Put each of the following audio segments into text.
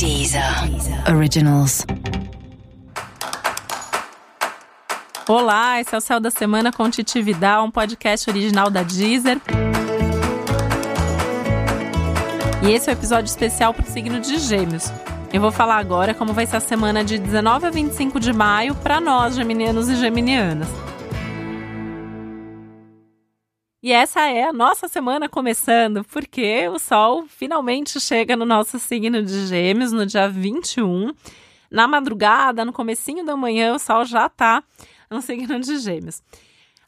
Deezer Originals. Olá, esse é o Céu da Semana com Titi Vidal, um podcast original da Deezer. E esse é o um episódio especial para o signo de Gêmeos. Eu vou falar agora como vai ser a semana de 19 a 25 de maio para nós, geminianos e geminianas. E essa é a nossa semana começando, porque o Sol finalmente chega no nosso signo de Gêmeos no dia 21. Na madrugada, no comecinho da manhã, o Sol já está no signo de Gêmeos.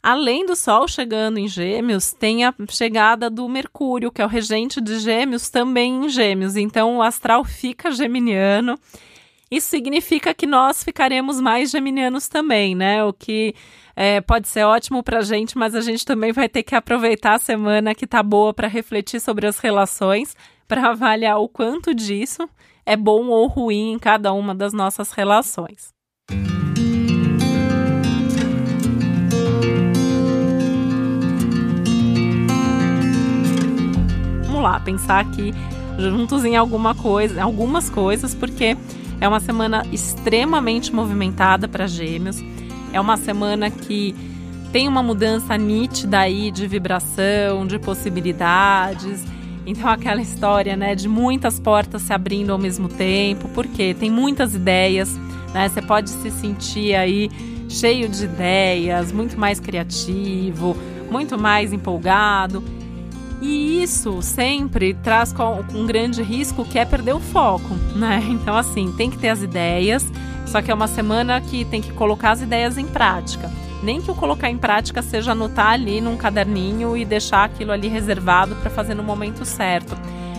Além do Sol chegando em Gêmeos, tem a chegada do Mercúrio, que é o regente de Gêmeos, também em Gêmeos. Então o astral fica geminiano. Isso significa que nós ficaremos mais geminianos também, né? O que é, pode ser ótimo para a gente, mas a gente também vai ter que aproveitar a semana que tá boa para refletir sobre as relações, para avaliar o quanto disso é bom ou ruim em cada uma das nossas relações. Vamos lá, pensar aqui juntos em alguma coisa, algumas coisas, porque é uma semana extremamente movimentada para Gêmeos. É uma semana que tem uma mudança nítida aí de vibração, de possibilidades. Então aquela história, né, de muitas portas se abrindo ao mesmo tempo, porque tem muitas ideias, né? Você pode se sentir aí cheio de ideias, muito mais criativo, muito mais empolgado. E isso sempre traz um grande risco que é perder o foco, né? Então assim, tem que ter as ideias, só que é uma semana que tem que colocar as ideias em prática. Nem que o colocar em prática seja anotar ali num caderninho e deixar aquilo ali reservado para fazer no momento certo.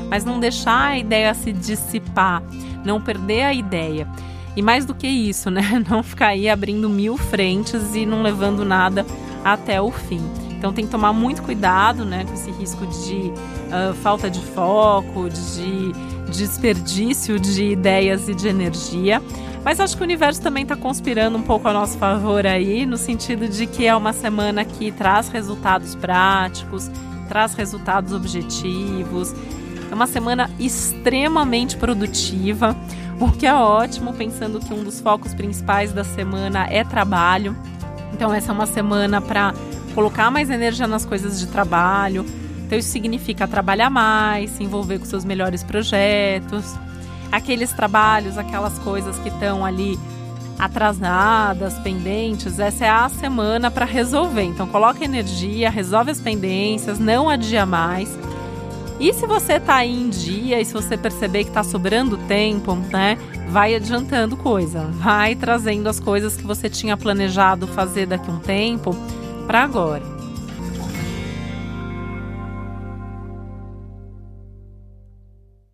Mas não deixar a ideia se dissipar, não perder a ideia. E mais do que isso, né? Não ficar aí abrindo mil frentes e não levando nada até o fim. Então tem que tomar muito cuidado né, com esse risco de uh, falta de foco, de desperdício de ideias e de energia. Mas acho que o universo também está conspirando um pouco a nosso favor aí, no sentido de que é uma semana que traz resultados práticos, traz resultados objetivos. É uma semana extremamente produtiva, o que é ótimo, pensando que um dos focos principais da semana é trabalho. Então, essa é uma semana para colocar mais energia nas coisas de trabalho. Então, isso significa trabalhar mais, se envolver com seus melhores projetos aqueles trabalhos, aquelas coisas que estão ali atrasadas, pendentes, essa é a semana para resolver. Então coloca energia, resolve as pendências, não adia mais. E se você está aí em dia e se você perceber que está sobrando tempo, né, vai adiantando coisa, vai trazendo as coisas que você tinha planejado fazer daqui a um tempo para agora.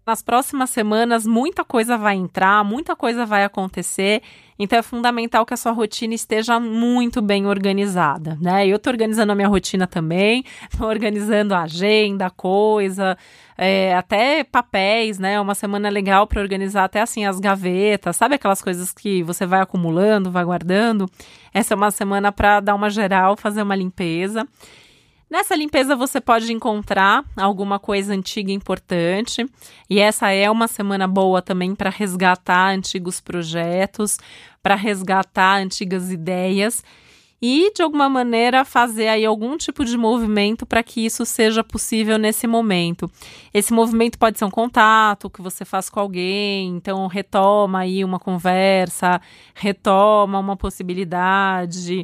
Nas próximas semanas, muita coisa vai entrar, muita coisa vai acontecer. Então é fundamental que a sua rotina esteja muito bem organizada, né? Eu estou organizando a minha rotina também, estou organizando a agenda, coisa, é, até papéis, né? Uma semana legal para organizar até assim as gavetas, sabe aquelas coisas que você vai acumulando, vai guardando. Essa é uma semana para dar uma geral, fazer uma limpeza. Nessa limpeza você pode encontrar alguma coisa antiga importante, e essa é uma semana boa também para resgatar antigos projetos, para resgatar antigas ideias e de alguma maneira fazer aí algum tipo de movimento para que isso seja possível nesse momento. Esse movimento pode ser um contato que você faz com alguém, então retoma aí uma conversa, retoma uma possibilidade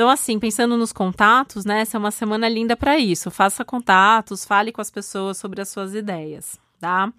então, assim, pensando nos contatos, né? Essa é uma semana linda para isso. Faça contatos, fale com as pessoas sobre as suas ideias, tá?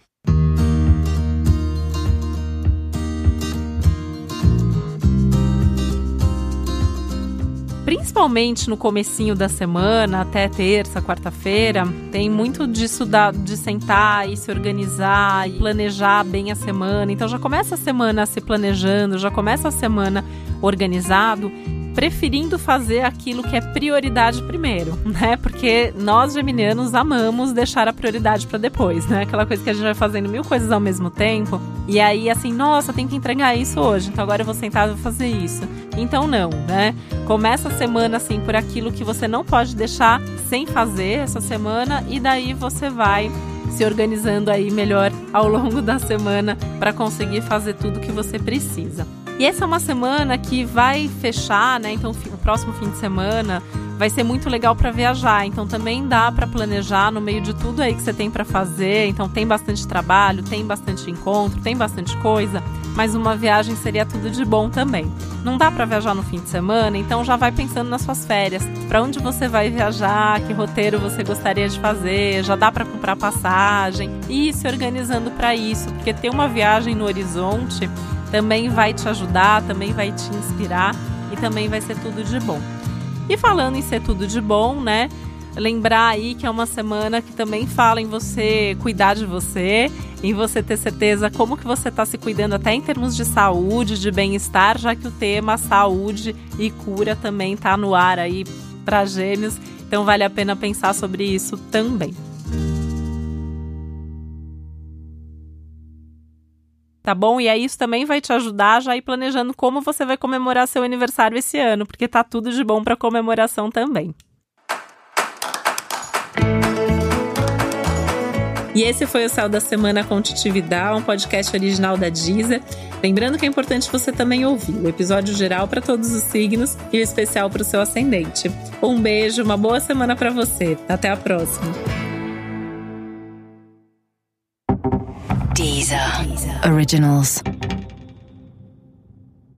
principalmente no comecinho da semana, até terça, quarta-feira, tem muito disso da, de sentar e se organizar e planejar bem a semana. Então já começa a semana se planejando, já começa a semana organizado preferindo fazer aquilo que é prioridade primeiro, né? Porque nós geminianos amamos deixar a prioridade para depois, né? Aquela coisa que a gente vai fazendo mil coisas ao mesmo tempo e aí assim, nossa, tem que entregar isso hoje, então agora eu vou sentar e vou fazer isso. Então não, né? Começa a semana assim por aquilo que você não pode deixar sem fazer essa semana e daí você vai se organizando aí melhor ao longo da semana para conseguir fazer tudo que você precisa. E essa é uma semana que vai fechar, né? Então, o próximo fim de semana vai ser muito legal para viajar. Então também dá para planejar no meio de tudo aí que você tem para fazer. Então tem bastante trabalho, tem bastante encontro, tem bastante coisa, mas uma viagem seria tudo de bom também. Não dá para viajar no fim de semana, então já vai pensando nas suas férias. Para onde você vai viajar, que roteiro você gostaria de fazer, já dá para comprar passagem e se organizando para isso, porque ter uma viagem no horizonte também vai te ajudar, também vai te inspirar e também vai ser tudo de bom. E falando em ser tudo de bom, né? Lembrar aí que é uma semana que também fala em você cuidar de você, em você ter certeza como que você está se cuidando até em termos de saúde, de bem-estar, já que o tema saúde e cura também está no ar aí para gêmeos. Então vale a pena pensar sobre isso também. Tá bom? E aí isso também vai te ajudar já ir planejando como você vai comemorar seu aniversário esse ano, porque tá tudo de bom para comemoração também. E esse foi o Céu da Semana com Titividade, um podcast original da Deezer. Lembrando que é importante você também ouvir o episódio geral para todos os signos e o especial para o seu ascendente. Um beijo, uma boa semana para você. Até a próxima. Originals.